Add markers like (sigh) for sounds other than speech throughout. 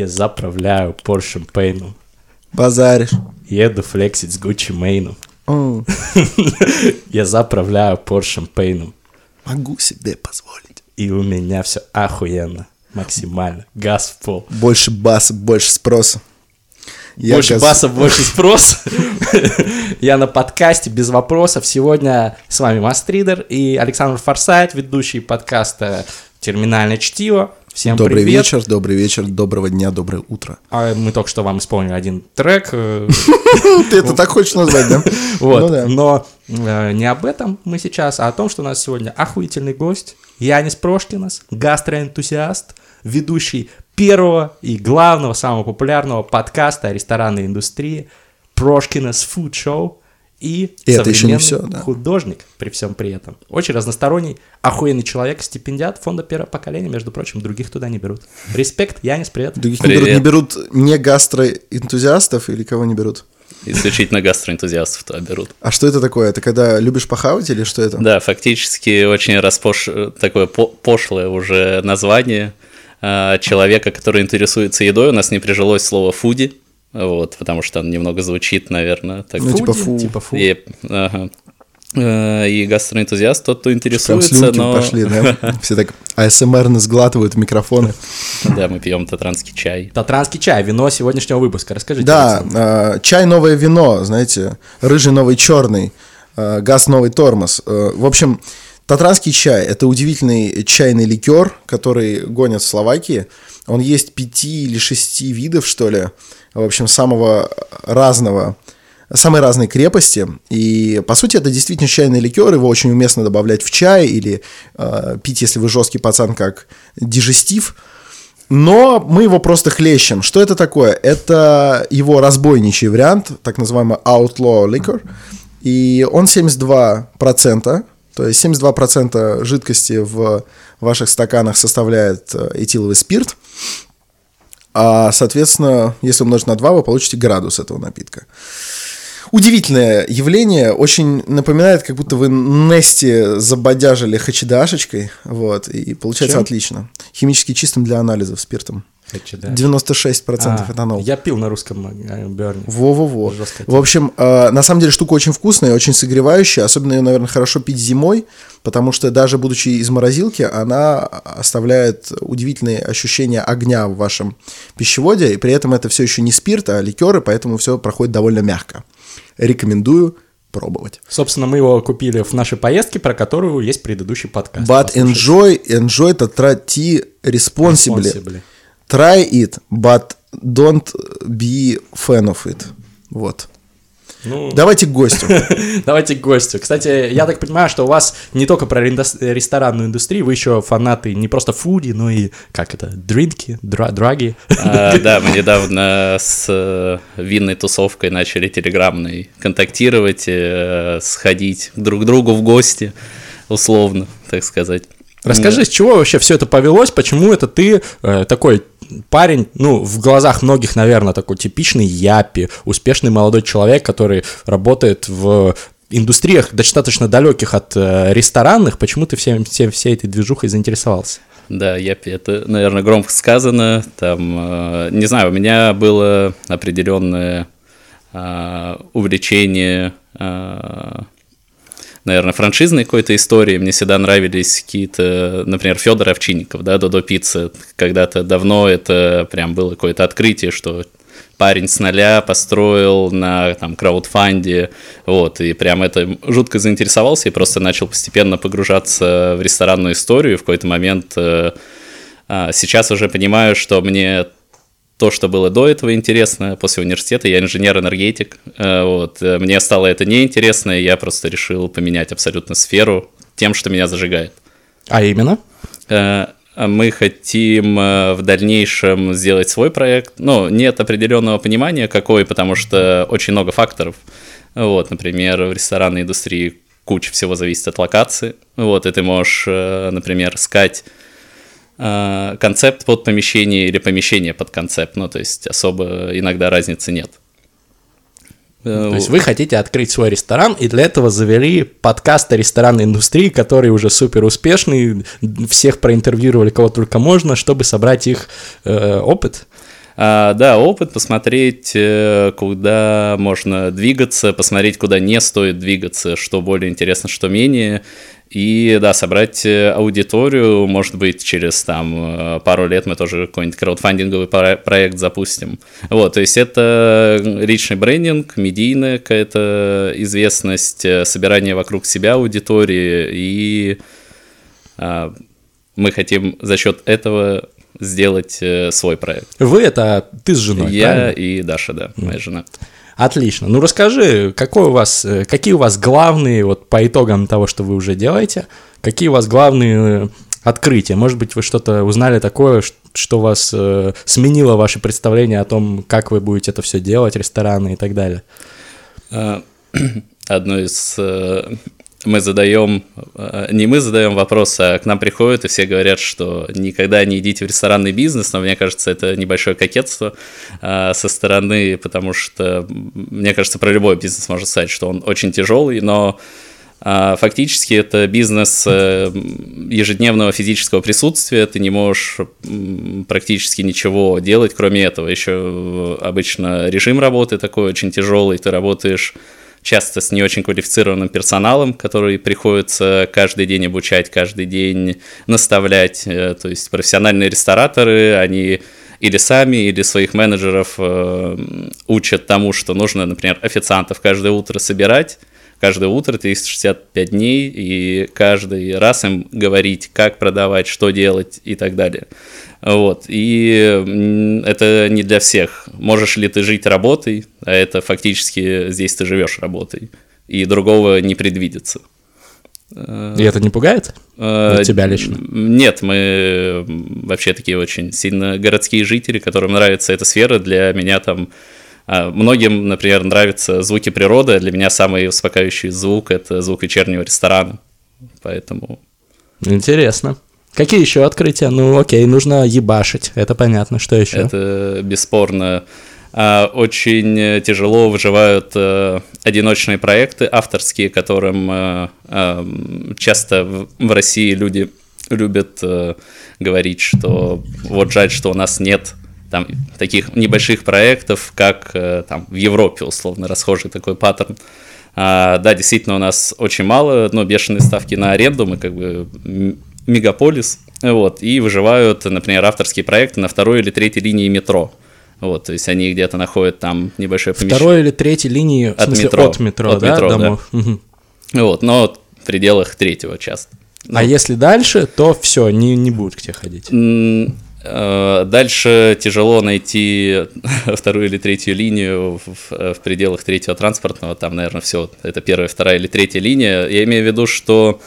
Я заправляю Porsche Пейну. Базаришь. Еду флексить с Gucci Мейну. О, (laughs) Я заправляю Porsche Пейну. могу себе позволить. И у меня все охуенно. Максимально. Газ в пол. Больше баса, больше спроса. Я больше газ- баса, больше (laughs) спроса. (laughs) Я на подкасте без вопросов. Сегодня с вами Мастридер и Александр Форсайт, ведущий подкаста «Терминальное чтиво». Всем Добрый привет. вечер, добрый вечер, доброго дня, доброе утро. А Мы только что вам исполнили один трек. э, (laughs) Ты это так хочешь назвать, да? (laughs) Вот. Ну. Но э, не об этом мы сейчас, а о том, что у нас сегодня охуительный гость. Янис Прошкинас, гастроэнтузиаст, ведущий первого и главного, самого популярного подкаста о ресторанной индустрии Прошкинас Food Show и, И это еще не современный всё, да. художник при всем при этом. Очень разносторонний, охуенный человек, стипендиат фонда первого поколения, между прочим, других туда не берут. Респект, Янис, привет. Других не берут, Привет. не берут не гастроэнтузиастов или кого не берут? Исключительно гастроэнтузиастов туда берут. А что это такое? Это когда любишь похавать или что это? Да, фактически очень распош... такое по- пошлое уже название а, человека, который интересуется едой. У нас не прижилось слово фуди, вот, потому что оно немного звучит, наверное, так. Ну, типа фу. Типа фу. И, ага. Э, и гастроэнтузиаст тот, кто Прям интересуется, слюнки но... пошли, да? (laughs) Все так АСМРно сглатывают в микрофоны. Да, мы пьем татранский чай. Татранский чай, вино сегодняшнего выпуска. Расскажите. Да, а, чай новое вино, знаете, рыжий новый черный, а, газ новый тормоз. Э, В общем, татранский чай – это удивительный чайный ликер, который гонят в Словакии. Он есть пяти или шести видов, что ли, в общем, самого разного, самой разной крепости. И, по сути, это действительно чайный ликер, его очень уместно добавлять в чай или э, пить, если вы жесткий пацан, как дижестив. Но мы его просто хлещем. Что это такое? Это его разбойничий вариант, так называемый outlaw liquor. И он 72%, то есть 72% жидкости в ваших стаканах составляет э, этиловый спирт. А, соответственно, если умножить на 2, вы получите градус этого напитка. Удивительное явление, очень напоминает, как будто вы Нести забодяжили хачидашечкой, вот, и получается Чем? отлично. Химически чистым для анализов спиртом. Хочу, да. 96% А, этанол. Я пил на русском э, Берне. Во-во-во. В общем, э, на самом деле штука очень вкусная, очень согревающая. Особенно ее, наверное, хорошо пить зимой, потому что даже будучи из морозилки, она оставляет удивительные ощущения огня в вашем пищеводе. И при этом это все еще не спирт, а ликеры, поэтому все проходит довольно мягко. Рекомендую пробовать. Собственно, мы его купили в нашей поездке, про которую есть предыдущий подкаст. But Послушайте. enjoy, enjoy try tea responsibly. Responsibly. Try it, but don't be fan of it. Вот. Ну, Давайте к гостю. (laughs) давайте к гостю. Кстати, я так понимаю, что у вас не только про ресторанную индустрию, вы еще фанаты не просто фуди, но и, как это, дринки, дра- драги. А, (laughs) да, мы недавно с э, винной тусовкой начали телеграммной контактировать, э, сходить друг к другу в гости, условно, так сказать. Расскажи, с чего вообще все это повелось, почему это ты э, такой парень, ну, в глазах многих, наверное, такой типичный япи, успешный молодой человек, который работает в индустриях достаточно далеких от э, ресторанных, почему ты всем, всем, всей этой движухой заинтересовался? Да, я, это, наверное, громко сказано. Там, э, не знаю, у меня было определенное э, увлечение, э, наверное, франшизной какой-то истории. Мне всегда нравились какие-то, например, Федор Овчинников, да, Додо Пицца. Когда-то давно это прям было какое-то открытие, что парень с нуля построил на там краудфанде, вот, и прям это жутко заинтересовался и просто начал постепенно погружаться в ресторанную историю. В какой-то момент э, а, сейчас уже понимаю, что мне то, что было до этого интересно, после университета, я инженер-энергетик, э, вот, э, мне стало это неинтересно, и я просто решил поменять абсолютно сферу тем, что меня зажигает. А именно? Э, Мы хотим в дальнейшем сделать свой проект. Ну, нет определенного понимания, какой, потому что очень много факторов. Вот, например, в ресторанной индустрии куча всего зависит от локации. Вот, и ты можешь, например, искать э, концепт под помещение или помещение под концепт. Ну, то есть особо иногда разницы нет. То есть вы хотите открыть свой ресторан, и для этого завели подкаст о ресторанной индустрии, который уже супер успешный, всех проинтервьюировали, кого только можно, чтобы собрать их э, опыт. А, да, опыт, посмотреть, э, куда можно двигаться, посмотреть, куда не стоит двигаться, что более интересно, что менее. И да, собрать э, аудиторию, может быть, через там э, пару лет мы тоже какой-нибудь краудфандинговый проект запустим. Вот, то есть это личный брендинг, медийная какая-то известность, собирание вокруг себя аудитории, и а, мы хотим за счет этого сделать э, свой проект. Вы это ты с женой, Я правильно? и Даша, да, моя жена. Отлично. Ну расскажи, какой у вас, э, какие у вас главные, вот по итогам того, что вы уже делаете, какие у вас главные э, открытия? Может быть, вы что-то узнали такое, что вас э, сменило ваше представление о том, как вы будете это все делать, рестораны и так далее? А, (clears throat) одно из мы задаем, э, не мы задаем вопрос, а к нам приходят и все говорят, что никогда не идите в ресторанный бизнес, но мне кажется, это небольшое кокетство э, со стороны, потому что, мне кажется, про любой бизнес можно сказать, что он очень тяжелый, но э, фактически это бизнес ежедневного физического присутствия, ты не можешь практически ничего делать, кроме этого. Еще обычно режим работы такой очень тяжелый, ты работаешь часто с не очень квалифицированным персоналом, который приходится каждый день обучать, каждый день наставлять. Э, то есть профессиональные рестораторы, они или сами, или своих менеджеров э, учат тому, что нужно, например, официантов каждое утро собирать, каждое утро 365 дней, и каждый раз им говорить, как продавать, что делать и так далее. Вот. И это не для всех. Можешь ли ты жить работой, а это фактически здесь ты живешь работой, и другого не предвидится. И это не пугает? Э, тебя лично? Нет, мы вообще такие очень сильно городские жители, которым нравится эта сфера. Для меня там а, Многим, например, нравятся звуки природы, а для меня самый успокаивающий звук – это звук вечернего ресторана. Поэтому... Интересно. Какие еще открытия? Ну, окей, нужно ебашить, это понятно. Что еще? Это бесспорно. А, очень тяжело выживают э, одиночные проекты авторские, которым э, э, часто в России люди любят говорить, что вот жаль, что у нас нет там таких небольших проектов, как там в Европе условно расхожий такой паттерн. А, да, действительно, у нас очень мало, но бешеные ставки на аренду, мы как бы мегаполис, вот, и выживают, например, авторские проекты на второй или третьей линии метро. Вот, то есть они где-то находят там небольшое помещение. Второй или третьей линии, от смысле, метро, от метро, от да, метро, домов. Да. Угу. Вот, но в пределах третьего часто. Ну. А если дальше, то все, не, не будут к тебе ходить. Э, дальше тяжело найти (laughs) вторую или третью линию в, в пределах третьего транспортного. Там, наверное, все. Это первая, вторая или третья линия. Я имею в виду, что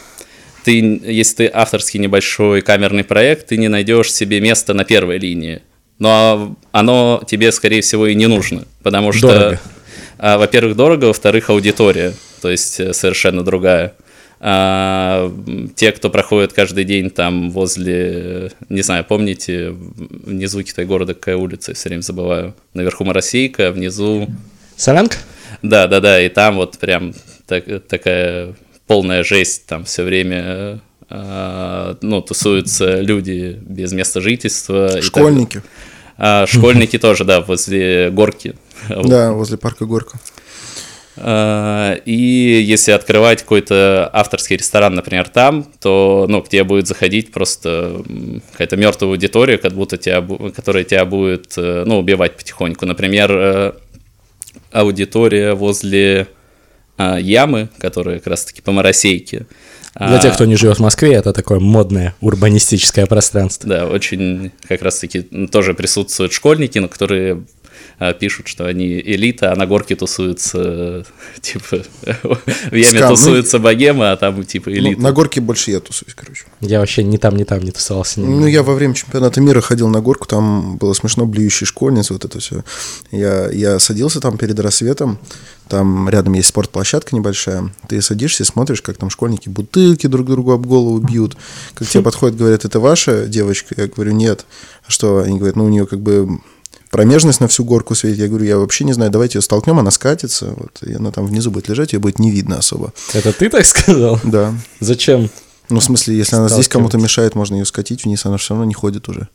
ты, если ты авторский небольшой камерный проект, ты не найдешь себе место на первой линии. Но оно тебе, скорее всего, и не нужно, потому что, дорого. А, во-первых, дорого, во-вторых, аудитория, то есть э, совершенно другая. А, те, кто проходит каждый день там возле, не знаю, помните, внизу Китай города какая улица, я все время забываю, наверху Моросейка, внизу... Солянка? Да, да, да, и там вот прям так, такая полная жесть, там все время э, ну, тусуются люди без места жительства. Школьники. А, школьники тоже, да, возле горки. Да, возле парка Горка. А, и если открывать какой-то авторский ресторан, например, там, то, ну, к тебе будет заходить просто какая-то мертвая аудитория, как будто тебя, которая тебя будет, э, ну, убивать потихоньку. Например, э, аудитория возле а, ямы, которые как раз-таки по Моросейке. Для тех, кто не живет в Москве, это такое модное урбанистическое пространство. Да, очень как раз-таки тоже присутствуют школьники, но которые а, пишут, что они элита, а на горке тусуются, типа, (laughs) в яме Скам, тусуются ну, богема, а там, типа, ну, элита. Ну, на горке больше я тусуюсь, короче. Я вообще ни там, ни там не тусовался. Ни... Ну, я во время чемпионата мира ходил на горку, там было смешно, блюющие школьницы, вот это все. Я, я садился там перед рассветом, там рядом есть спортплощадка небольшая, ты садишься, смотришь, как там школьники бутылки друг другу об голову бьют, как тебе (laughs) подходят, говорят, это ваша девочка? Я говорю, нет. А что? Они говорят, ну, у нее как бы промежность на всю горку светит. Я говорю, я вообще не знаю, давайте ее столкнем, она скатится, вот, и она там внизу будет лежать, ее будет не видно особо. Это ты так сказал? Да. Зачем? Ну, в смысле, если она здесь кому-то мешает, можно ее скатить вниз, она все равно не ходит уже.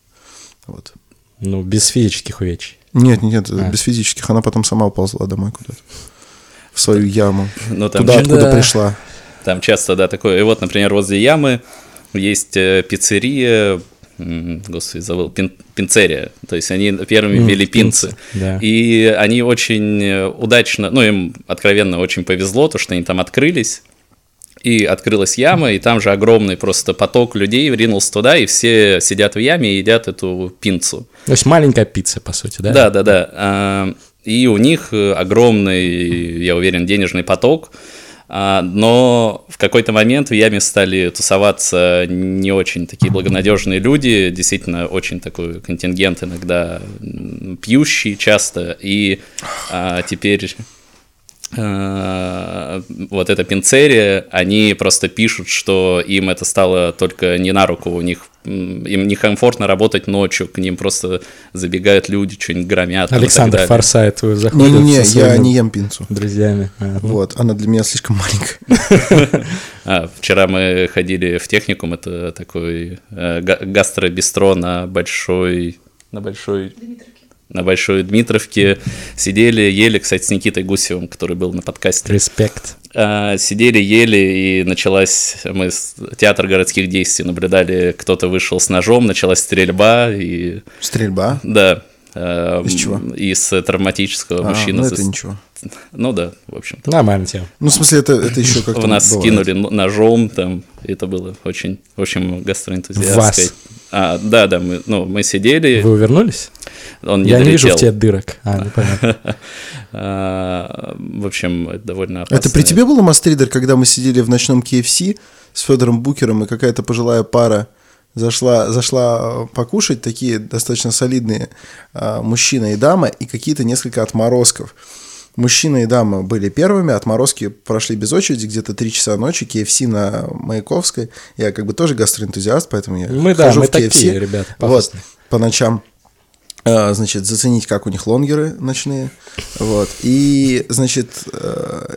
Вот. Ну, без физических увечий. Нет, нет, нет, А. без физических. Она потом сама уползла домой куда-то. В свою яму. Ну, там, Туда, ча- откуда Да. пришла. там часто, да, такое. И вот, например, возле ямы есть э, пиццерия, господи, забыл, пин- пинцерия. То есть они первыми М, ввели пинцы. пинцы, да. И они очень э, удачно, ну, им откровенно очень повезло, то, что они там открылись. И открылась яма, и там же огромный просто поток людей ринулся туда, и все сидят в яме и едят эту пинцу. То есть маленькая пицца, по сути, да? Да, да, да. А, И у них э, огромный, я уверен, денежный поток. А, Но в какой-то момент в яме стали тусоваться не очень такие благонадежные люди, действительно очень такой контингент иногда пьющий часто. И а, теперь вот эта пинцерия, они просто пишут, что им это стало только не на руку, у них им некомфортно работать ночью, к ним просто забегают люди, что-нибудь громят. Александр. Форсайт заходит Не-не-не, со я не ем пинцу. друзьями. А, ну, Вот, она для меня слишком маленькая. (laughs) А, вчера мы ходили в техникум, это такой э, га- гастробистро на большой, на большой, на большой Дмитровке. Сидели, ели, кстати, с Никитой Гусевым, который был на подкасте. Респект. А, сидели, ели, и началась, мы с- театр городских действий наблюдали, кто-то вышел с ножом, началась стрельба, и Стрельба. да. Э, Из чего? Из травматического А, мужчины. ну это ничего. Ну да, в общем-то. Нормальная тема. Ну, в смысле, это, это еще как-то В нас бывает. скинули н- ножом, там, и это было очень, очень гастроэнтузиастское. Вас. А, да, да, мы, ну, мы сидели, Вы увернулись? он не Я не вижу в долетел. тебе дырок. А, ну понятно. (laughs) А, в общем, это довольно опасно. Это при тебе было, Мастридер, когда мы сидели в ночном KFC с Федором Букером, и какая-то пожилая пара зашла, зашла покушать, такие достаточно солидные а, мужчина и дама, и какие-то несколько отморозков. Мужчина и дама были первыми, отморозки прошли без очереди, где-то 3 часа ночи, KFC на Маяковской. Я как бы тоже гастроэнтузиаст, поэтому я Мы, да, хожу мы в KFC. такие, ребята, Вот, по ночам э, значит, заценить, как у них лонгеры ночные, вот, и, значит, э,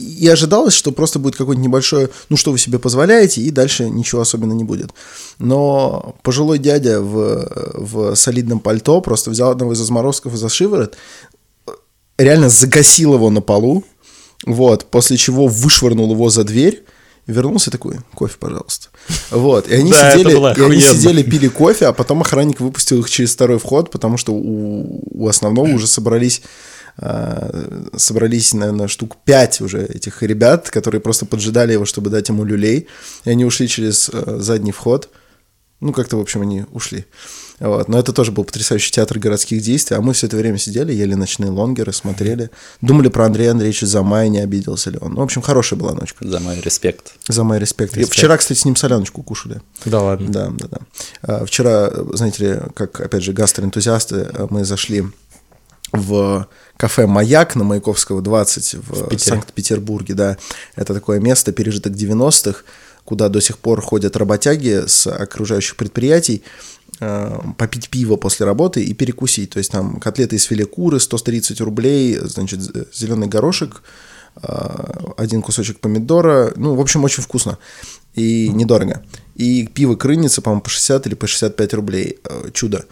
и ожидалось, что просто будет какое-нибудь небольшое, ну, что вы себе позволяете, и дальше ничего особенно не будет. Но пожилой дядя в, в солидном пальто просто взял одного из разморозков за шиворот, реально загасил его на полу, вот, после чего вышвырнул его за дверь, вернулся такой, кофе, пожалуйста. Вот, и они, Да, сидели, и они сидели, пили кофе, а потом охранник выпустил их через второй вход, потому что у, у основного уже собрались собрались, наверное, штук пять уже этих ребят, которые просто поджидали его, чтобы дать ему люлей, и они ушли через э, задний вход. Ну, как-то, в общем, они ушли. Вот. Но это тоже был потрясающий театр городских действий, а мы все это время сидели, ели ночные лонгеры, смотрели, думали про Андрея Андреевича Замая, не обиделся ли он. Ну, в общем, хорошая была ночка. За мой респект. Замай респект. И Респект. Вчера, кстати, с ним соляночку кушали. Да ладно. Да, да, да. А, Вчера, знаете ли, как, опять же, гастроэнтузиасты, а, мы зашли в кафе «Маяк» на Маяковского 20 в, Питере. Санкт-Петербурге, да. Это такое место пережиток 90-х, куда до сих пор ходят работяги с окружающих предприятий э, попить пиво после работы и перекусить. То есть там котлеты из филе куры, 130 рублей, значит, зеленый горошек, э, один кусочек помидора. Ну, в общем, очень вкусно и недорого. И пиво крынится, по-моему, по 60 или по 65 рублей. Э, Чудо.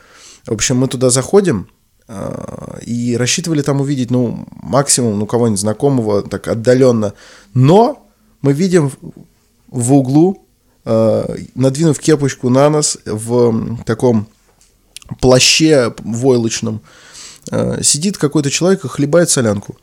В общем, мы туда заходим, и рассчитывали там увидеть, ну, максимум, ну, кого-нибудь знакомого, так отдаленно. Но мы видим в- углу, э, надвинув кепочку на нос, в таком плаще войлочном, э, сидит какой-то человек и хлебает солянку.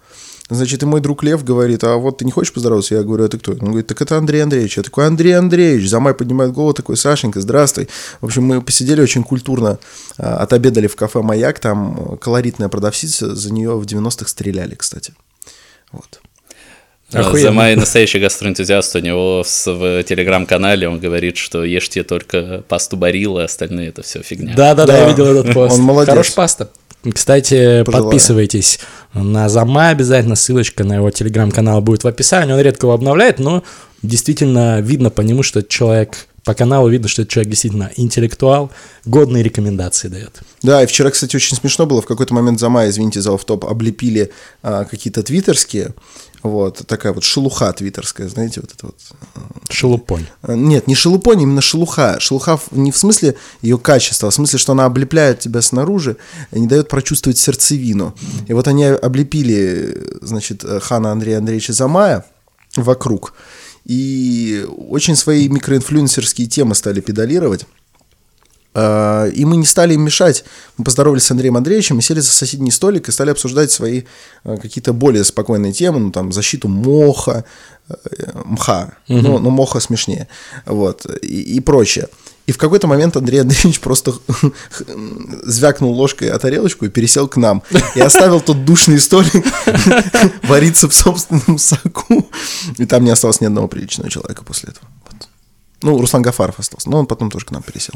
Значит, и мой друг Лев говорит, а вот ты не хочешь поздороваться? Я говорю, а ты кто? Он говорит, так это Андрей Андреевич. Я такой, Андрей Андреевич. Замай поднимает голову, такой, Сашенька, здравствуй. В общем, мы посидели очень культурно, а, отобедали в кафе «Маяк», там колоритная продавщица, за нее в 90-х стреляли, кстати. Вот. Охуенно. За мой настоящий гастроэнтузиаст у него в, в телеграм-канале он говорит, что ешьте только пасту Барилла, остальные это все фигня. Да-да-да, Да. я видел этот пост. Он молодец. Хорошая паста. Кстати, Пожелаю. подписывайтесь на Зама обязательно, ссылочка на его телеграм-канал будет в описании. Он редко его обновляет, но действительно видно по нему, что человек по каналу видно, что этот человек действительно интеллектуал, годные рекомендации дает. Да, и вчера, кстати, очень смешно было. В какой-то момент за май, извините за топ облепили а, какие-то твиттерские. Вот, такая вот шелуха твиттерская, знаете, вот это вот. Шелупонь. А, Нет, не шелупонь, именно шелуха. Шелуха не в смысле ее качества, а в смысле, что она облепляет тебя снаружи и не дает прочувствовать сердцевину. И вот они облепили, значит, хана Андрея Андреевича Замая вокруг. И очень свои микроинфлюенсерские темы стали педалировать. А, И мы не стали им мешать. Мы поздоровались с Андреем Андреевичем и сели за соседний столик и стали обсуждать свои а, какие-то более спокойные темы, ну там защиту моха, э, мха, ну, ну моха смешнее, вот, и, и прочее. И в какой-то момент Андрей Андреевич просто (laughs) звякнул ложкой о тарелочку и пересел к нам. И оставил тот душный столик (laughs) вариться в собственном соку. И там не осталось ни одного приличного человека после этого. Вот. Ну, Руслан Гафаров остался, но он потом тоже к нам пересел.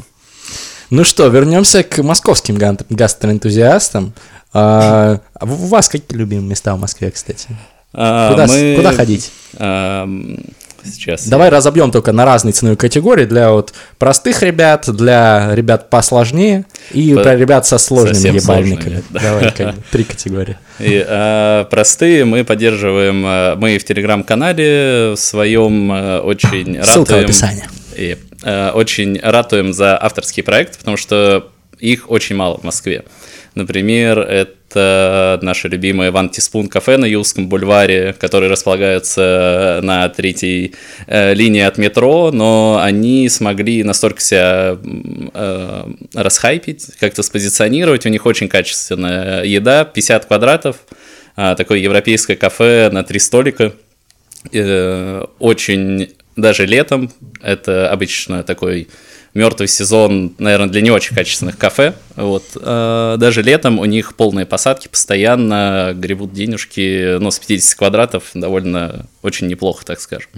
Ну что, вернемся к московским гастроэнтузиастам. А, у вас какие любимые места в Москве, кстати? А, Куда, мы- куда ходить? а, сейчас. я- Давай разобьем только на разные ценовые категории для вот простых ребят, для ребят посложнее и По- про ребят со сложными совсем ебальниками. сложными, да. Давай как бы три категории. И, а, простые мы поддерживаем, а, мы в телеграм-канале в своем а, очень Ссылка в ратуем- описании. И, очень ратуем за авторские проекты, потому что их очень мало в Москве. Например, это наше любимое Ван Тиспун кафе на Юлском бульваре, который располагается на третьей э, линии от метро, но они смогли настолько себя э, расхайпить, как-то спозиционировать. У них очень качественная еда, 50 квадратов, а, такое европейское кафе на три столика. Э, очень даже летом это обычно такой мертвый сезон, наверное, для не очень качественных кафе. Вот. Э, Даже летом у них полные посадки, постоянно гребут денежки, ну, с 50 квадратов довольно очень неплохо, так скажем.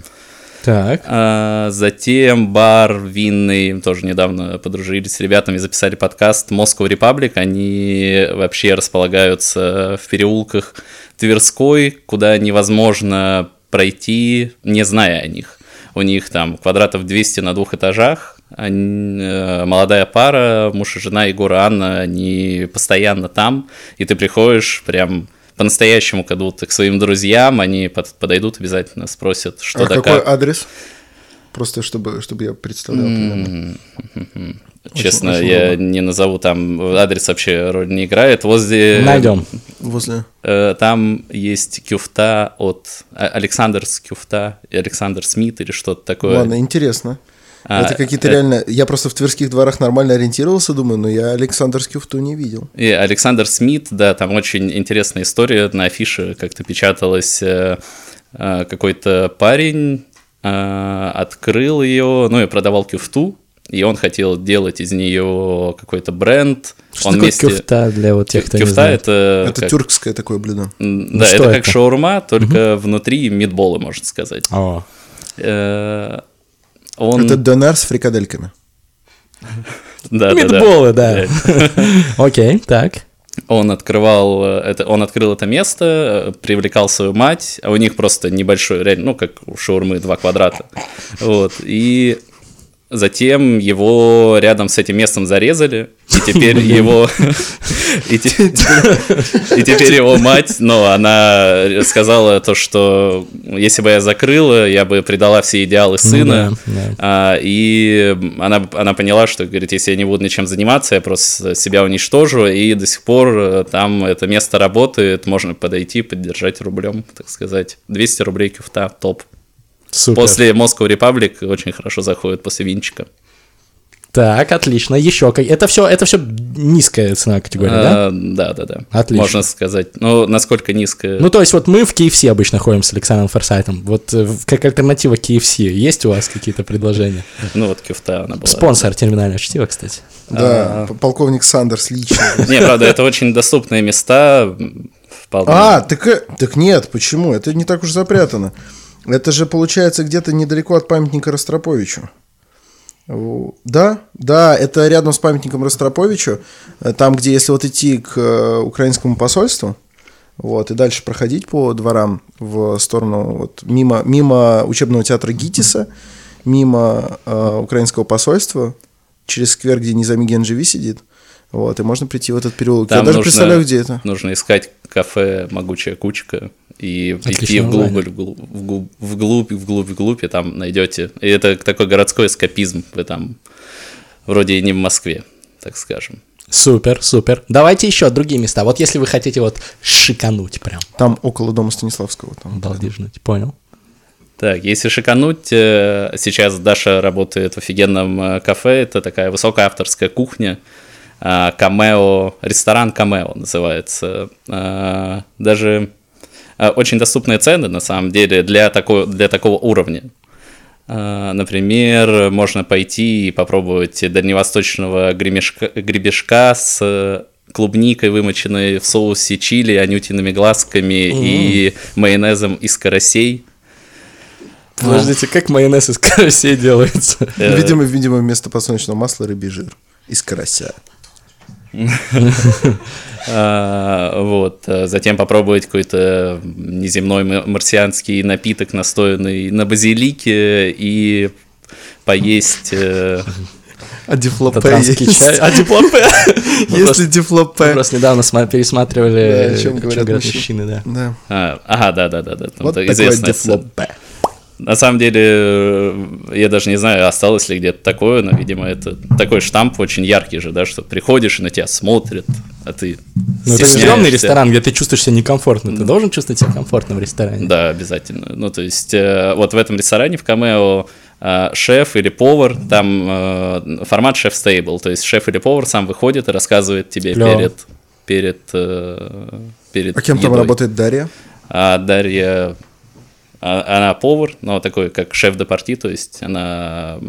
Так. А, Затем бар винный, тоже недавно подружились с ребятами, записали подкаст Moscow Republic. Они вообще располагаются в переулках Тверской, куда невозможно пройти, не зная о них. У них там квадратов 200 на двух этажах. Они, э, молодая пара, муж и жена Егор и Анна, они постоянно там, и ты приходишь прям по-настоящему, как будто к своим друзьям, они под- подойдут обязательно, спросят, что а да какой как. адрес? Просто чтобы, чтобы я представлял примерно. Честно, очень я удобно. не назову там адрес вообще роль не играет. Возле Найдем. Возле... э, там есть кюфта от А- Александр с кюфта и Александр Смит или что-то такое. Ладно, интересно. А, это какие-то э, реально... Я просто в тверских дворах нормально ориентировался, думаю, но я Александр Скюфту не видел. И Александр Смит, да, там очень интересная история. На афише как-то печаталась э, э, какой-то парень э, открыл ее, ну и продавал кюфту, и он хотел делать из нее какой-то бренд. Что он такое вместе- кюфта для вот тех, кто не Кюфта знает? это, это как- тюркское такое блюдо. М, Да, что это как это? шаурма, только внутри мидболы, можно сказать. О, Э, Он... Это донер с фрикадельками. Да. Митболы, да. (laughs) Окей, так. Он открывал э, это, он открыл это место, э, привлекал свою мать, а у них просто небольшой, реально, ну как у шаурмы два квадрата, вот и затем его рядом с этим местом зарезали, и теперь его и те- и теперь его мать, ну она сказала то, что если бы я закрыла, я бы предала все идеалы сына, да, да. а, и она, она поняла, что, говорит, если я не буду ничем заниматься, я просто себя уничтожу, и до сих пор э, там это место работает, можно подойти, поддержать рублем, так сказать. 200 рублей кюфта, топ. Супер. После Moscow Republic очень хорошо заходит после винчика. Так, отлично. Еще как. Это все, это все низкая ценовая категория, да? А, да, да, да. Отлично. Можно сказать. Ну, насколько низко. Ну, то есть, вот мы в KFC обычно ходим с Александром Форсайтом. Вот э, как альтернатива KFC есть у вас какие-то предложения? (laughs) Ну, вот кюфта она была. Спонсор терминального чтива, кстати. Да, п- полковник Сандерс лично. (laughs) Не, правда, это очень доступные места. А, так, э, так нет, почему? Это не так уж запрятано. Это же получается где-то недалеко от памятника Ростроповичу. Да, да, это рядом с памятником Ростроповичу, э, там, где, если вот идти к э, украинскому посольству, вот, и дальше проходить по дворам в сторону, вот, мимо, мимо учебного театра ГИТИСа, мимо э, украинского посольства, через сквер, где Низами Гендживи сидит. Вот, и можно прийти в этот переулок. Там Я даже нужно- представляю, где это. Нужно искать кафе «Могучая кучка» и идти Отличное вглубь, вглубь, вглубь, вглубь, вглубь, вглубь, и там найдете. И это такой городской эскапизм. Вы там вроде и не в Москве, так скажем. Супер, супер. Давайте еще другие места. Вот если вы хотите вот шикануть прям, Там около дома Станиславского. Там. балдежнуть, понял? Так, если шикануть, э, сейчас Даша работает в офигенном э, кафе, это такая высокая авторская кухня, Камео, ресторан Камео называется. Э, Даже э, очень доступные цены, на самом деле, для, такой, для такого уровня. Например, можно пойти и попробовать дальневосточного гремешка, гребешка с клубникой, вымоченной в соусе чили, анютиными глазками и майонезом из карасей. Подождите, как майонез из карасей делается? Э, Видимо, видимо, вместо подсолнечного масла рыбий жир. Из карася. А, Вот. а Затем попробовать какой-то неземной марсианский напиток, настоянный на базилике, и поесть... э, А дифлопе есть? чай. А диплопе? Есть ли дифлопе? Мы просто недавно сма- пересматривали Да, о чем «О говорят мужчины». да. Да. а, Ага, да-да-да. Вот такое дифлопе. На самом деле, э, я даже не знаю, осталось ли где-то такое, но, видимо, это такой штамп очень яркий же, да, что приходишь и на тебя смотрят, а ты Ну, это стрёмный ресторан, где ты чувствуешь себя некомфортно. Ты должен чувствовать себя комфортно в ресторане. Да, обязательно. Ну, то есть, э, вот в этом ресторане в Камео э, шеф или повар, там формат шеф-стейбл, то есть шеф или повар сам выходит и рассказывает тебе Клёво. перед, перед, перед А кем там едой. работает Дарья? А Дарья, она повар, но такой, как шеф де парти, то есть она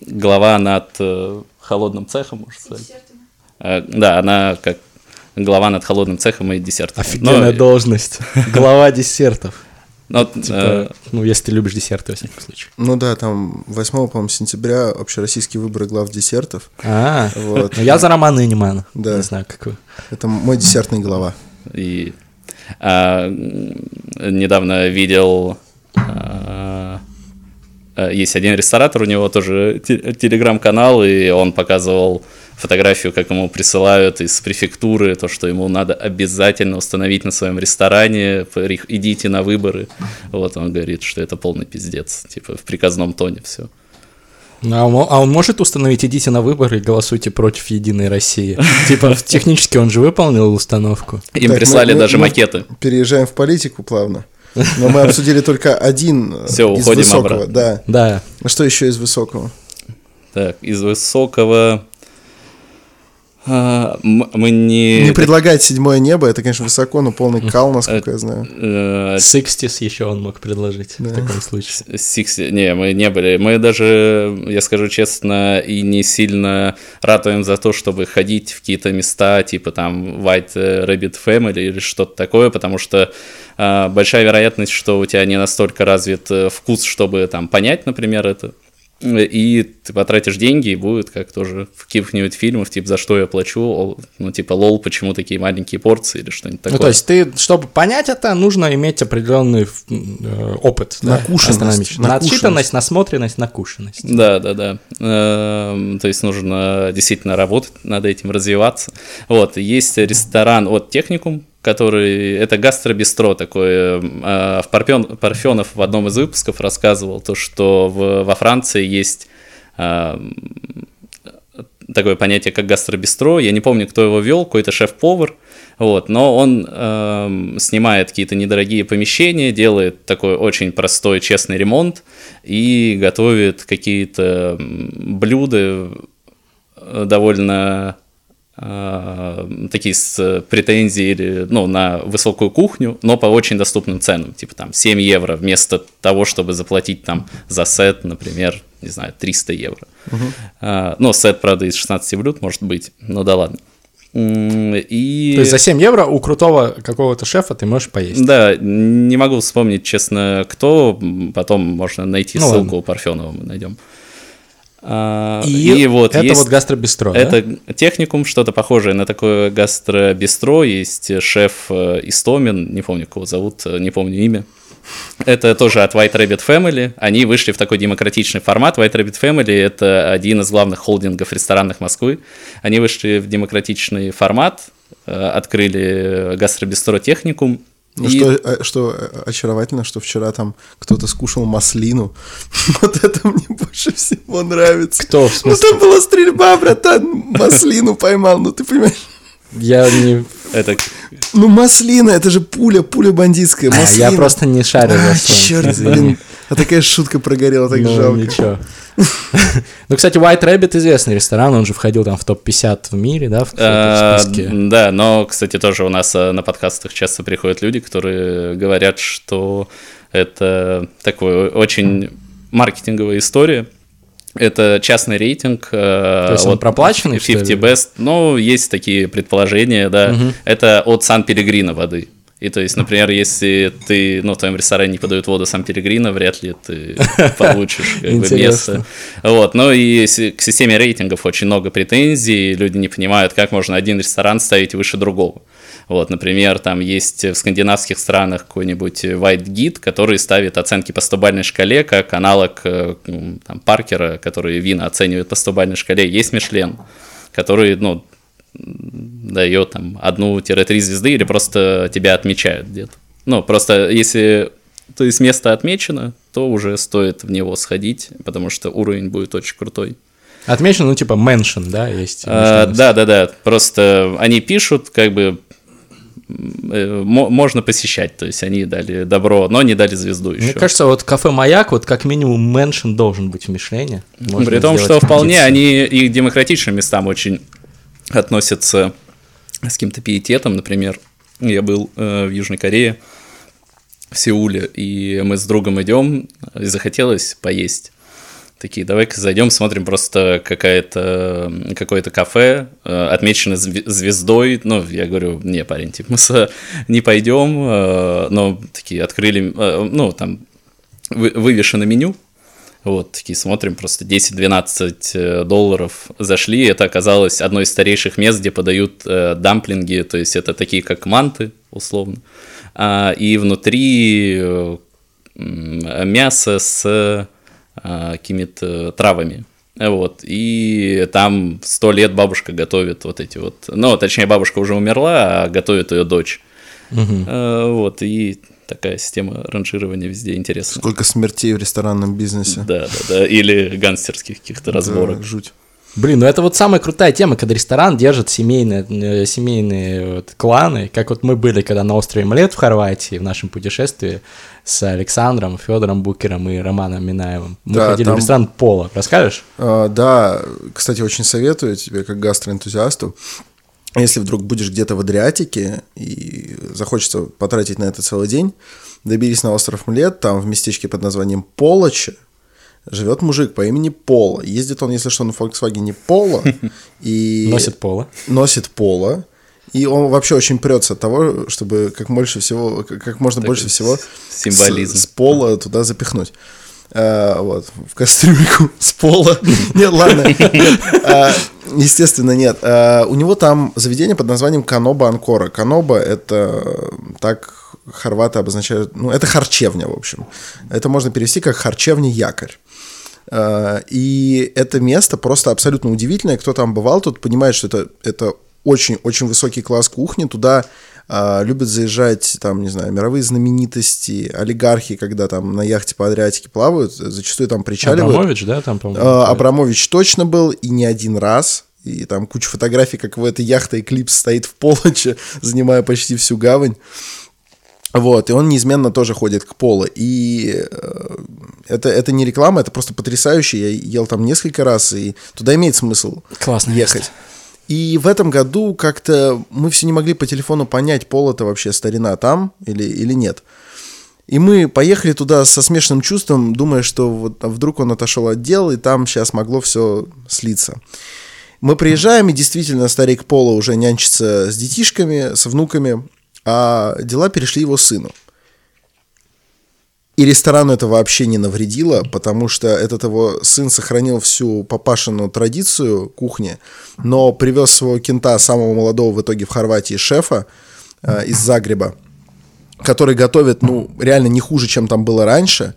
глава над э, холодным цехом, можно сказать. Э, Да, она как глава над холодным цехом и десертом. Офигенная Но- должность. (laughs) Глава десертов. но, Типа, э, ну, если ты любишь десерты, во всяком случае. Ну да, там 8, по-моему, сентября общероссийские выборы глав десертов. А, Вот. ну я за Романа Энимана. Да. Не знаю, как вы. Это мой десертный глава. И а, недавно видел, а, а, есть один ресторатор, у него тоже те- телеграм-канал, и он показывал фотографию, как ему присылают из префектуры, то, что ему надо обязательно установить на своем ресторане, идите на выборы. Вот он говорит, что это полный пиздец, типа в приказном тоне все. А, он, а он может установить, идите на выборы и голосуйте против Единой России? (laughs) Типа, технически он же выполнил установку. Им Так, прислали мы- даже мы макеты. Переезжаем в политику плавно. (laughs) Но мы обсудили только один э, Всё, из уходим высокого. обратно. Да. Да. Что еще из высокого? Так, из высокого... а, мы не... Не предлагать седьмое небо, это, конечно, высоко, но полный кал, насколько я знаю. э, Сикстис еще он мог предложить в таком случае. Six- Не, мы не были. Мы даже, я скажу честно, и не сильно ратуем за то, чтобы ходить в какие-то места, типа там White Rabbit Family или что-то такое, потому что а, большая вероятность, что у тебя не настолько развит э, вкус, чтобы там понять, например, это. И ты потратишь деньги, и будет как тоже в каких-нибудь фильмах, типа, за что я плачу, ну, типа, лол, почему такие маленькие порции или что-нибудь такое. Ну, то есть ты, чтобы понять это, нужно иметь определенный э, опыт. да, Накушенность. Начитанность, насмотренность, накушенность. Да, да, да. Эм, То есть нужно действительно работать над этим, развиваться. Вот, есть ресторан от Техникум, который, это гастробистро такое, э, в Парфен- Парфенов в одном из выпусков рассказывал то, что в- во Франции есть эм, такое понятие, как гастробистро. Я не помню, кто его вел, какой-то шеф-повар. Вот, но он эм, снимает какие-то недорогие помещения, делает такой очень простой, честный ремонт и готовит какие-то блюда э, довольно э, такие с претензией или, ну, на высокую кухню, но по очень доступным ценам, типа там 7 евро вместо того, чтобы заплатить там за сет, например, не знаю, 300 евро. А, ну, сет, правда, из 16 блюд может быть, ну да ладно. И... То есть за 7 евро у крутого какого-то шефа ты можешь поесть. Да, не могу вспомнить, честно, кто. Потом можно найти Ну ссылку ладно. у Парфенова, мы найдем. А, И, вот это есть- вот гастробистро, да? это техникум, что-то похожее на такое гастробистро. Есть шеф э, Истомин, не помню, кого зовут, э, не помню имя. это тоже от White Rabbit Family. Они вышли в такой демократичный формат. White Rabbit Family — это один из главных холдингов ресторанных Москвы. Они вышли в демократичный формат, э, открыли гастробистро техникум. Ну, и- что, э, что э, очаровательно, что вчера там кто-то скушал маслину. (laughs) Вот это мне больше всего нравится. Кто, в Ну смысле? там была стрельба, братан, маслину поймал, ну ты понимаешь? Я не... Это Ну маслина, это же пуля, пуля бандитская, А, маслина. я просто не шарю А, черт, блин. А такая шутка прогорела, так Ну, жалко. ничего. (laughs) Ну, кстати, White Rabbit известный ресторан, он же входил там в топ-50 в мире, да, в в списке. Да, но, кстати, тоже у нас а, на подкастах часто приходят люди, которые говорят, что это такой очень маркетинговая история. Это частный рейтинг. То есть он проплаченный, что 50 ли? Best. Ну, есть такие предположения, да. Это от Сан-Пелегрино воды. И то есть, например, если ты, ну, в твоем ресторане не подают воду Сан-Пелегрино, вряд ли ты (laughs) получишь как бы, место. Вот, ну и к системе рейтингов очень много претензий, люди не понимают, как можно один ресторан ставить выше другого. Вот, например, там есть в скандинавских странах какой-нибудь White Guide, который ставит оценки по 100 шкале, как аналог э, там, Паркера, который вина оценивает по 100 шкале. Есть Мишлен, который, ну, дает там одну-три звезды или просто тебя отмечают где-то. Ну, просто если то есть место отмечено, то уже стоит в него сходить, потому что уровень будет очень крутой. Отмечено, ну, типа, mention, да, есть. А, да, да, да. Просто они пишут, как бы э, мо- можно посещать. То есть они дали добро, но не дали звезду еще. Мне кажется, вот кафе «Маяк», вот как минимум меншин должен быть в Мишлене. Можно При том, что вполне они и к демократичным местам очень относятся с каким-то пиететом. Например, я был э, в Южной Корее, в Сеуле, и мы с другом идем, и захотелось поесть. Такие, давай-ка зайдем, смотрим просто какая-то, какое-то кафе, э, отмечено зв- звездой. Ну, я говорю, не, парень, типа, мы с- не пойдем, э, но такие открыли, э, ну, там вы- вывешено меню, вот, такие смотрим, просто 10-12 э, долларов зашли. Это оказалось одно из старейших мест, где подают э, дамплинги, то есть это такие как манты, условно. А, и внутри э, мясо с а, какими-то травами. Вот, и там сто лет бабушка готовит вот эти вот, ну, точнее, бабушка уже умерла, а готовит ее дочь. Э, Вот, и такая система ранжирования везде интересная. Сколько смертей в ресторанном бизнесе. Да, да, да. Или гангстерских каких-то разборок. Да, жуть. Блин, ну это вот самая крутая тема, когда ресторан держит семейные, э, семейные вот кланы, как вот мы были, когда на острове Млет в Хорватии в нашем путешествии с Александром, Федором Букером и Романом Минаевым. Мы Да, ходили там- в ресторан Пола. Расскажешь? А, да, кстати, очень советую тебе, как гастроэнтузиасту, если вдруг будешь где-то в Адриатике и захочется потратить на это целый день, доберись на остров Млет, там в местечке под названием Полочи живет мужик по имени Пола. Ездит он, если что, на Volkswagen Пола (laughs) и Носит Пола. носит Пола. И он вообще очень прется от того, чтобы как больше всего, как можно больше всего символизм. С, с пола туда запихнуть. А, вот, в кастрюльку (laughs) с пола. (laughs) Нет, ладно. Нет, а, естественно, нет. А, у него там заведение под названием Каноба Анкора. Каноба — это так хорваты обозначают... Ну, это харчевня, в общем. Это можно перевести как харчевня-якорь. И это место просто абсолютно удивительное. Кто там бывал, тот понимает, что это, это очень-очень высокий класс кухни. Туда любят заезжать, там, не знаю, мировые знаменитости, олигархи, когда там на яхте по Адриатике плавают, зачастую там причаливают. Абрамович, да, там, по-моему? А, Абрамович точно был, и не один раз. И там куча фотографий, как в этой яхте Эклипс стоит в полоче, (laughs) занимая почти всю гавань. Вот, и он неизменно тоже ходит к полу. И э, это, это не реклама, это просто потрясающе. Я ел там несколько раз, и туда имеет смысл Классное ехать. место. И в этом году как-то мы все не могли по телефону понять, пол это вообще старина там или, или нет. И мы поехали туда со смешанным чувством, думая, что вот а вдруг он отошел от дел, и там сейчас могло все слиться. Мы приезжаем, и действительно старик Пола уже нянчится с детишками, с внуками, а дела перешли его сыну. И ресторану это вообще не навредило, потому что этот его сын сохранил всю папашину традицию кухни, но привез своего кента, самого молодого в итоге в Хорватии, шефа э, из Загреба, который готовит, ну, реально не хуже, чем там было раньше.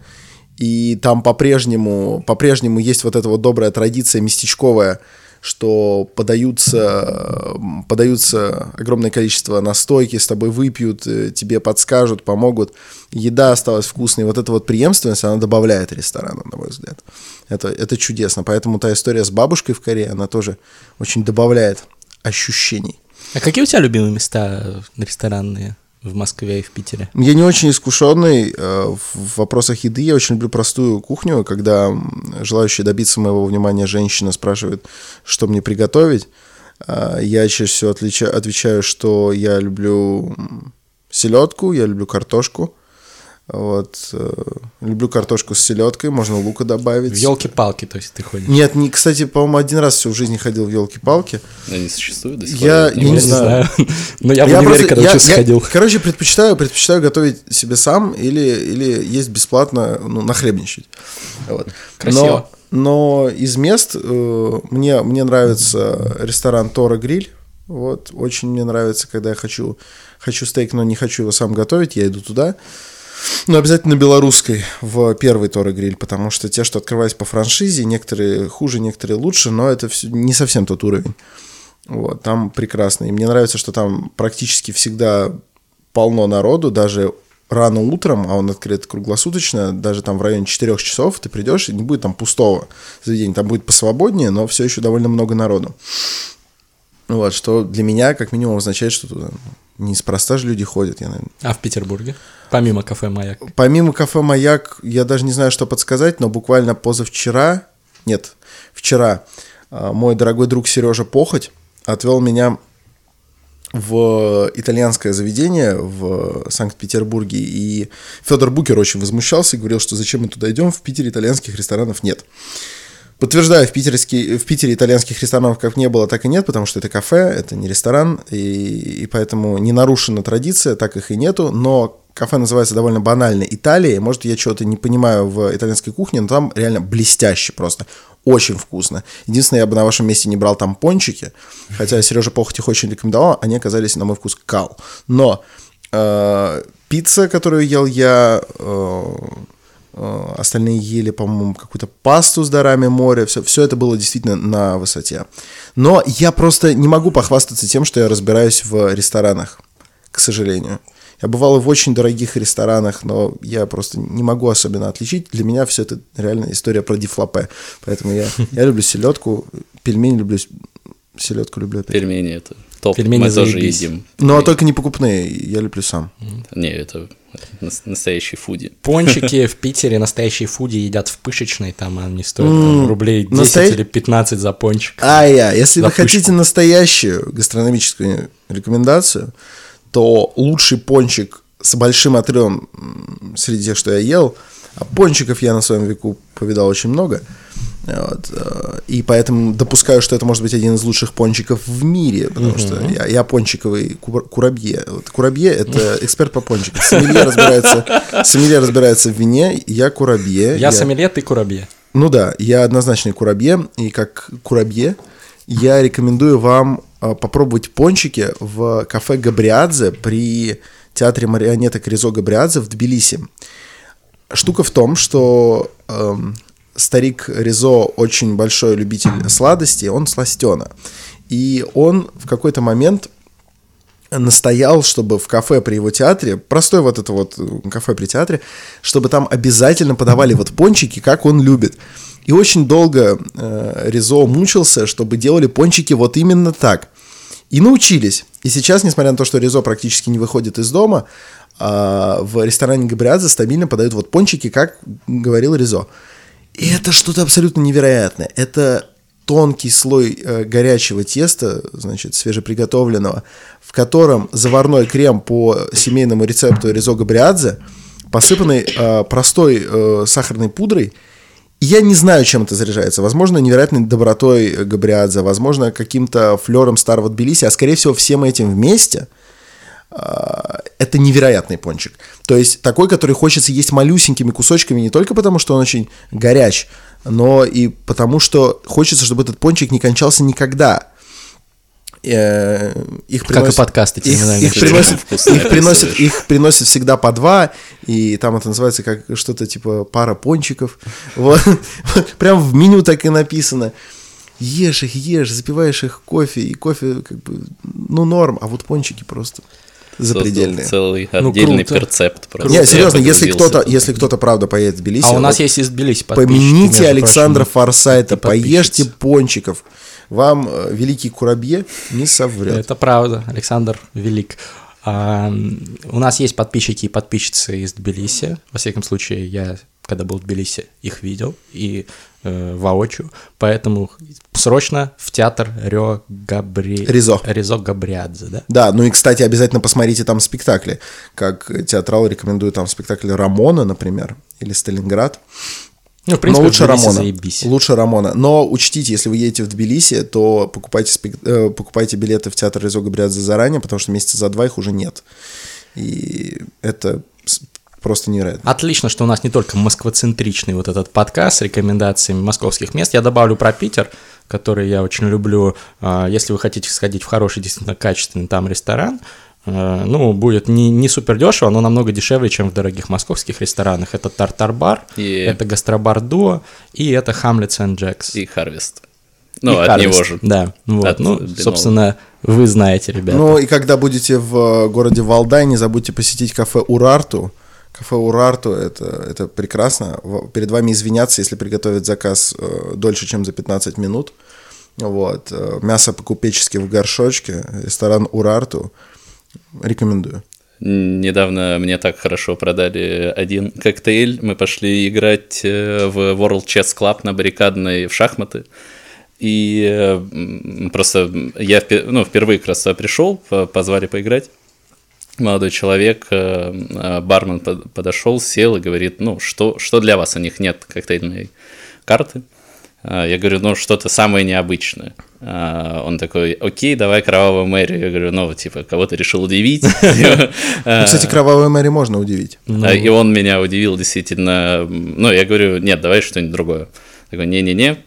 И там по-прежнему, по-прежнему есть вот эта вот добрая традиция местечковая, что подаются, подаются огромное количество настойки, с тобой выпьют, э, тебе подскажут, помогут. Еда осталась вкусной. Вот эта вот преемственность, она добавляет ресторану, на мой взгляд. Это, это чудесно. Поэтому та история с бабушкой в Корее, она тоже очень добавляет ощущений. А какие у тебя любимые места ресторанные? В Москве и в Питере? Я не очень искушенный э, в вопросах еды. Я очень люблю простую кухню, когда желающая добиться моего внимания женщина спрашивает, что мне приготовить. Э, я чаще всего отвечаю, что я люблю селедку, я люблю картошку. Вот. Э, люблю картошку с селедкой, можно лука добавить. В елки-палки, то есть ты ходишь? Нет, не, кстати, по-моему, один раз всю в жизни ходил в елки-палки. Они существуют до сих пор? Я не, не знаю. (laughs) Но я в универе, когда учился, ходил. Короче, предпочитаю, предпочитаю готовить себе сам или, или есть бесплатно, ну, нахлебничать. Вот. Красиво. Но, но из мест э, мне, мне нравится ресторан Тора Гриль. Вот, очень мне нравится, когда я хочу, хочу стейк, но не хочу его сам готовить, я иду туда. Ну, обязательно белорусской в первый Тора гриль, потому что те, что открывались по франшизе, некоторые хуже, некоторые лучше, но это все не совсем тот уровень. Вот, там прекрасно. И мне нравится, что там практически всегда полно народу, даже рано утром, а он открыт круглосуточно, даже там в районе 4 часов ты придешь, и не будет там пустого заведения, там будет посвободнее, но все еще довольно много народу. Вот, что для меня как минимум означает, что туда неспроста же люди ходят. Я, наверное. А в Петербурге? Помимо кафе «Маяк». Помимо кафе «Маяк» я даже не знаю, что подсказать, но буквально позавчера, нет, вчера, а, мой дорогой друг Сережа Похоть отвел меня в итальянское заведение в Санкт-Петербурге, и Федор Букер очень возмущался и говорил, что зачем мы туда идем, в Питере итальянских ресторанов нет. Подтверждаю, в, в Питере итальянских ресторанов как не было, так и нет, потому что это кафе, это не ресторан, и, и поэтому не нарушена традиция, так их и нету, но кафе называется довольно банально Италия, может, я чего-то не понимаю в итальянской кухне, но там реально блестяще просто, очень вкусно. Единственное, я бы на вашем месте не брал там пончики, хотя Сережа Похоть их очень рекомендовал, они оказались, на мой вкус, кал. Но э, пицца, которую ел я... Э, остальные ели, по-моему, какую-то пасту с дарами моря, все, все это было действительно на высоте. Но я просто не могу похвастаться тем, что я разбираюсь в ресторанах, к сожалению. Я бывал в очень дорогих ресторанах, но я просто не могу особенно отличить. Для меня все это реально история про дифлопе. Поэтому я, я люблю селедку, пельмени люблю, селедку люблю. Пельмени это топ, Пельмени мы заебись. тоже едим. Ну, а только не покупные, я люблю сам. Не, это настоящий фуди. Пончики в Питере настоящие фуди едят в пышечной, там они стоят там, рублей 10 Настоя- или 15 за пончик. А я, если вы хотите настоящую гастрономическую рекомендацию, то лучший пончик с большим отрывом среди тех, что я ел, а пончиков я на своем веку повидал очень много, вот, э, и поэтому допускаю, что это может быть один из лучших пончиков в мире, потому что я, я пончиковый кур- курабье. Вот, курабье – это эксперт по пончикам. Сомелье разбирается, сомелье разбирается в вине, я курабье. Я сомелье, ты курабье. Ну да, я однозначный курабье, и как курабье я рекомендую вам э, попробовать пончики в кафе Габриадзе при театре марионеток Ризо Габриадзе в Тбилиси. Штука в том, что эм, старик Ризо очень большой любитель сладостей, он сластена. И он в какой-то момент настоял, чтобы в кафе при его театре, простой вот это вот э, кафе при театре, чтобы там обязательно подавали вот пончики, как он любит. И очень долго э, Ризо мучился, чтобы делали пончики вот именно так. И научились. И сейчас, несмотря на то, что Ризо практически не выходит из дома, э, в ресторане Габриадзе стабильно подают вот пончики, как говорил Ризо. И это что-то абсолютно невероятное. Это тонкий слой э, горячего теста, значит, свежеприготовленного, в котором заварной крем по семейному рецепту Ризо Габриадзе, посыпанный э, простой э, сахарной пудрой. И я не знаю, чем это заряжается. Возможно, невероятной добротой Габриадзе, возможно, каким-то флером старого Тбилиси, а скорее всего всем этим вместе это невероятный пончик. То есть такой, который хочется есть малюсенькими кусочками не только потому, что он очень горяч, но и потому, что хочется, чтобы этот пончик не кончался никогда. э, их Как и приносят... подкасты их, их приносят, их, приносят, их приносят всегда по два, и там это называется как что-то типа пара пончиков. Вот. (laughs) Прям в меню так и написано. Ешь их, ешь, запиваешь их кофе, и кофе как бы, ну, норм, а вот пончики просто запредельные. целый Ну, отдельный круто. перцепт. просто. Не, серьезно, если кто-то, если кто-то правда поедет в Тбилиси, А у нас вот есть из Тбилиси подписчики, помяните Александра прочим, Форсайта, поешьте пончиков. Вам э, великий Курабье не соврет. Это правда, Александр Велик. А, у нас есть подписчики и подписчицы из Тбилиси. Во всяком случае, я, когда был в Тбилиси, их видел и э, воочию. Поэтому срочно в театр Рё Габри... Ризо. Ризо Габриадзе, да? Да, ну и, кстати, обязательно посмотрите там спектакли. Как театрал рекомендую там спектакль Рамона, например, или Сталинград. Ну, в принципе, Но лучше Рамона. заебись. Лучше Рамона. Но учтите, если вы едете в Тбилиси, то покупайте, спек- э, покупайте билеты в театр Резо Габриадзе заранее, потому что месяца за два их уже нет. И это просто невероятно. Отлично, что у нас не только москвоцентричный вот этот подкаст с рекомендациями московских мест. Я добавлю про Питер, который я очень люблю. А, Если вы хотите сходить в хороший, действительно качественный там ресторан, э, ну, будет не, не супер дешево, но намного дешевле, чем в дорогих московских ресторанах. Это Тартар-бар, И- это Гастробар Дуо и это Хамлетс энд Джекс. И Харвест. Ну, И от Harvest. него же. Да, вот. От ну, Блинова. собственно, вы знаете, ребята. Ну и когда будете в э, городе Валдай, не забудьте посетить кафе Урарту. Кафе Урарту это, это прекрасно. Перед вами извиняться, если приготовят заказ э, дольше, чем за 15 минут. Вот. э, Мясо по-купечески в горшочке. Ресторан Урарту. Рекомендую. Недавно мне так хорошо продали один коктейль. Мы пошли играть э, в World Chess Club на баррикадной в шахматы. И э, просто я ну, впервые как раз пришел, по- позвали поиграть. Молодой человек, э, э, бармен под- подошел, сел и говорит, ну, что, что для вас? У них нет коктейльной карты. А, Я говорю, ну, что-то самое необычное. А, Он такой, окей, давай кровавую Мэри. Я говорю, ну, типа, кого-то решил удивить. Ну, кстати, кровавую Мэри можно удивить. А, И он меня удивил действительно. Ну, я говорю, нет, давай что-нибудь другое. Такой, не-не-не.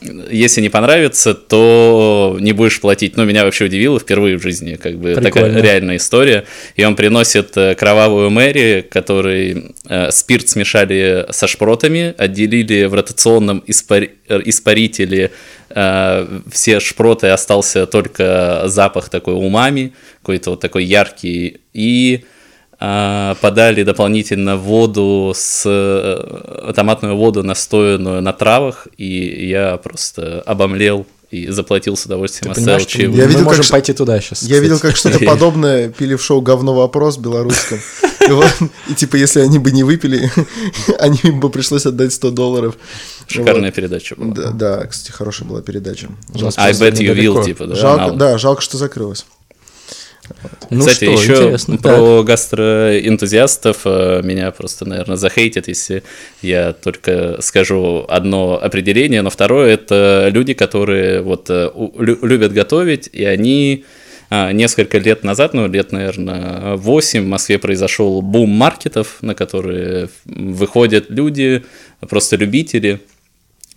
Если не понравится, то не будешь платить. Ну, меня вообще удивило впервые в жизни, как бы такая Прикольно. реальная история. И он приносит э, кровавую Мэри, который э, спирт смешали со шпротами, отделили в ротационном испари- э, испарителе э, все шпроты, остался только запах такой умами, какой-то вот такой яркий. И подали дополнительно воду с э, томатную воду настоянную на травах, и я просто обомлел и заплатил с удовольствием, Ты оставил понимаешь, что. Я мы видел, как можем ш- пойти туда сейчас. Я видел, как что-то (laughs) подобное пили в шоу «Говно вопрос» белорусском. И, вот, и типа, если они бы не выпили, (laughs) они им бы пришлось отдать 100 долларов. Шикарная передача была. Вот. Да, да, кстати, хорошая была передача. Нас I bet you will, типа, да? Жалко, да, жалко, что закрылась. Ну Кстати, что, еще интересно. про гастроэнтузиастов э, меня просто, наверное, захейтят, если я только скажу одно определение, но второе это люди, которые вот э, любят готовить, и они а, несколько лет назад, ну, лет, наверное, 8 в Москве произошел бум маркетов, на которые выходят люди, просто любители,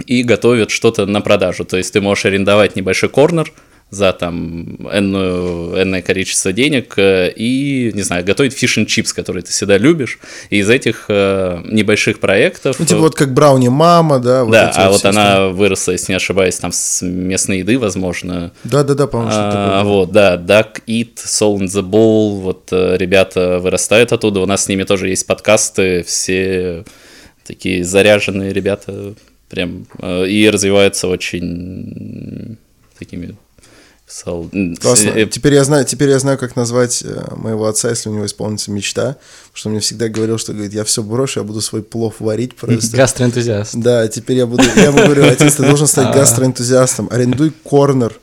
и готовят что-то на продажу. То есть ты можешь арендовать небольшой корнер за там энную, энное количество денег э, и, не знаю, готовить фиш чипс, который ты всегда любишь. И из этих э, небольших проектов... Ну, типа вот как Брауни Мама, да. вот да, а вот все она выросла, если не ошибаюсь, там с местной еды, возможно. Да-да-да, по-моему, что-то А, такое. вот, да, Duck Eat, Soul in the Bowl, вот э, ребята вырастают оттуда, у нас с ними тоже есть подкасты, все такие заряженные ребята, прям, э, и развиваются очень такими... сол- Классно. э, Теперь я знаю, теперь я знаю, как назвать э, моего отца, если у него исполнится мечта. Потому что он мне всегда говорил, что говорит, я все брошу, я буду свой плов варить просто. Гастроэнтузиаст. Да, теперь я буду, я ему говорю, отец, ты должен стать гастроэнтузиастом, арендуй корнер.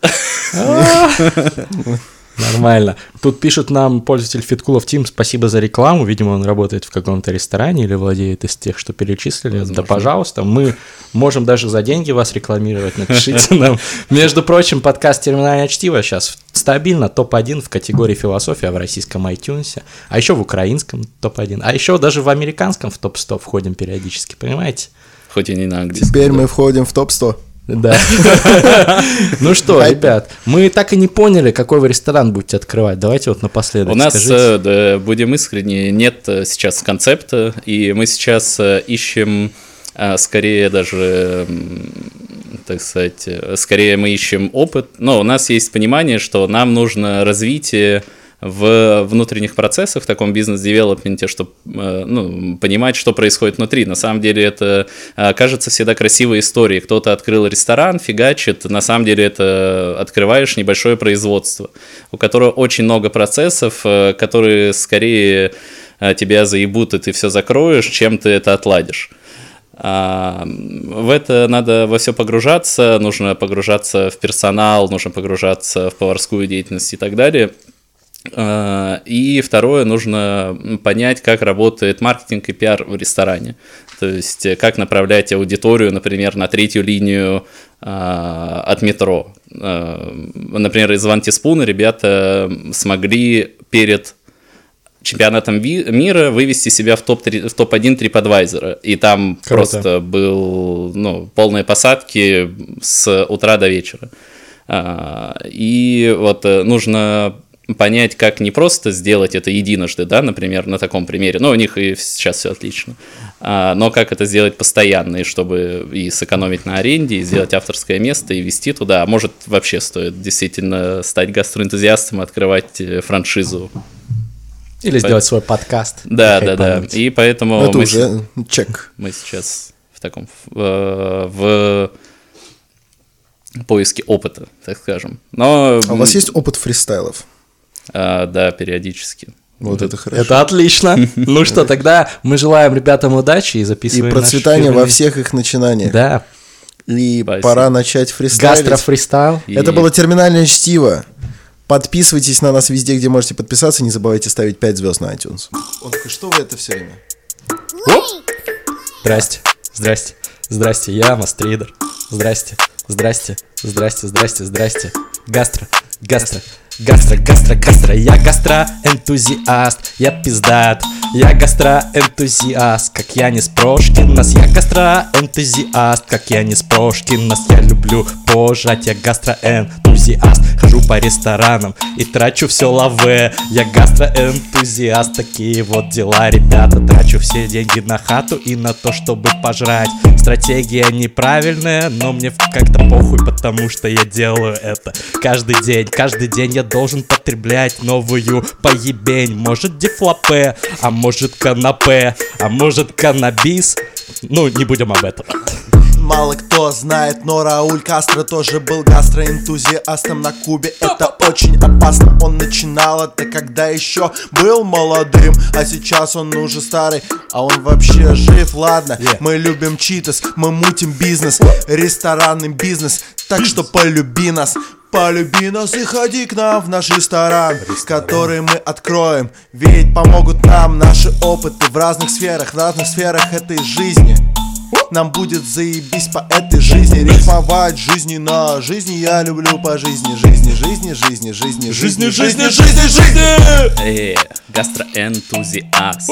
(laughs) Нормально. Тут пишет нам пользователь Фиткулов Тим, спасибо за рекламу. Видимо, он работает в каком-то ресторане или владеет из тех, что перечислили. Да, пожалуйста, мы можем даже за деньги вас рекламировать. Напишите нам. Между прочим, подкаст «Терминальное чтиво» сейчас стабильно топ-1 в категории философия в российском iTunes, а еще в украинском топ-1, а еще даже в американском в топ-100 входим периодически, понимаете? хоть и не на английском. Теперь да. мы входим в топ-100. Да. (laughs) Ну что, ребят, мы так и не поняли, какой вы ресторан будете открывать. Давайте вот напоследок У нас, э, будем искренни, нет э, сейчас концепта, и мы сейчас э, ищем скорее даже, так сказать, скорее мы ищем опыт, но у нас есть понимание, что нам нужно развитие в внутренних процессах, в таком бизнес-девелопменте, чтобы ну, понимать, что происходит внутри. На самом деле это э, кажется всегда красивой историей. Кто-то открыл ресторан, фигачит, на самом деле это открываешь небольшое производство, у которого очень много процессов, э, которые скорее э, тебя заебут, и ты все закроешь, чем ты это отладишь. А, в это надо во все погружаться, нужно погружаться в персонал, нужно погружаться в поварскую деятельность и так далее. А, И второе, нужно понять, как работает маркетинг и пиар в ресторане. То есть, э, как направлять аудиторию, например, на третью линию а, от метро. А, Например, из Вантиспуна ребята смогли перед чемпионатом мира вывести себя в топ-3 в топ-1 TripAdvisor. И там Круто. просто был ну, полные посадки с утра до вечера. И вот э, нужно понять, как не просто сделать это единожды, да, например, на таком примере, ну, у них и сейчас все отлично, а, но как это сделать постоянно, и чтобы и сэкономить на аренде, и сделать авторское место, и вести туда, а может, вообще стоит действительно стать гастроэнтузиастом, и открывать э, франшизу. Или сделать свой подкаст. Да, да, да, и поэтому Ну, это мы, уже чек. мы сейчас в таком, в, в поиске опыта, так скажем. Но, А у вас есть опыт фристайлов? А, да, периодически. Вот это хорошо. Это отлично. (laughs) Ну что, тогда мы желаем ребятам удачи и И записываем наш процветания во всех их начинаниях. Да. И Спасибо. пора начать фристайлить. Гастрофристайл. И- Это было терминальное чтиво. Подписывайтесь на нас везде, где можете подписаться. Не забывайте ставить 5 звезд на iTunes. Он такой, что вы это все время? Здрасте. Здрасте. Здрасте, я Мастридер. Здрасте. Здрасте. Здрасте, здрасте, здрасте. Гастро. Гастро. Гастро, гастро, гастро. Я гастроэнтузиаст. Я пиздат. Я гастроэнтузиаст. Как я не Прошкинас. Я гастроэнтузиаст. Как я не Прошкинас. Я люблю пожать. Я гастроэнтузиаст. Хожу по ресторанам и трачу все лаве. Я гастроэнтузиаст. Такие вот дела, ребята. Трачу все деньги на хату и на то, чтобы пожрать. Стратегия неправильная, но мне как-то похуй, потому что я делаю это каждый день. Каждый день я должен потреблять новую поебень. Может дефлопе, а может канапе, а может каннабис. Ну, не будем об этом. Мало кто знает, но Рауль Кастро тоже был гастроэнтузиастом на Кубе Это очень опасно, он начинал это когда еще был молодым А сейчас он уже старый, а он вообще жив, ладно Yeah. Мы любим читас, мы мутим бизнес, ресторанный бизнес Так что полюби нас, Полюби нас и ходи к нам в наш ресторан, ресторан, который мы откроем. Ведь помогут нам наши опыты в разных сферах, в разных сферах этой жизни. Нам будет заебись по этой жизни Рифмовать жизни на жизни Я люблю по жизни Жизни, жизни, жизни, жизни Жизни, жизни, жизни, жизни, жизни. Э, гастроэнтузиаст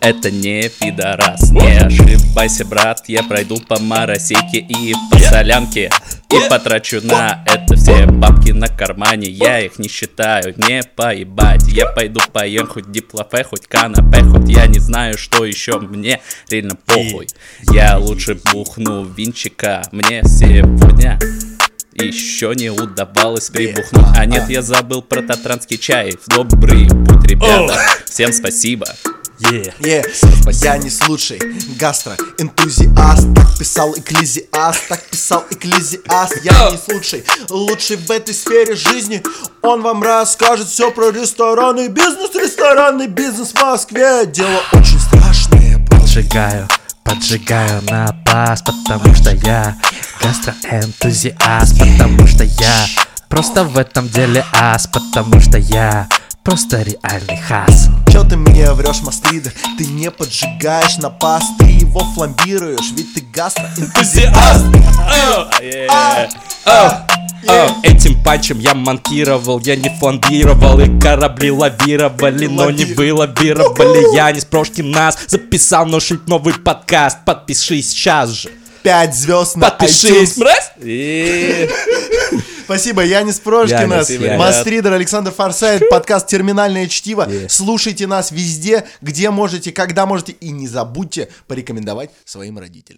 это не пидорас, не ошибайся, брат. Я пройду по Маросейке и по Солянке И потрачу на это все бабки на кармане. Я их не считаю, не поебать. Я пойду поем хоть диплофе, хоть канапе Хоть я не знаю, что еще. Мне реально похуй. Я лучше бухну винчика. Мне сегодня еще не удавалось прибухнуть. А нет, я забыл про татранский чай. В добрый путь, ребята. Всем спасибо Yeah. Е, Я не лучший гастроэнтузиаст Так писал экклезиаст, так писал экклезиаст Я не лучший, лучший в этой сфере жизни Он вам расскажет все про ресторанный бизнес Ресторанный бизнес в Москве Дело очень страшное. Поджигаю, поджигаю на бас, потому что я гастроэнтузиаст, потому что я просто в этом деле ас, потому что я просто реальный хас. Чё ты мне врешь, мастридер? Ты не поджигаешь на пас, ты его фламбируешь, ведь ты гастроэнтузиаст. О, Этим панчем я монтировал, я не фланбировал И корабли лавировали, но не вылавировали Я не с Прошкин нас записал, но шить новый подкаст Подпишись сейчас же 5 звезд на Подпишись, мразь! Спасибо, Янис Прошкинас, Янис, Янис. Мастридер, Александр Форсайт, подкаст «Терминальное чтиво». Слушайте нас везде, где можете, когда можете. И не забудьте порекомендовать своим родителям.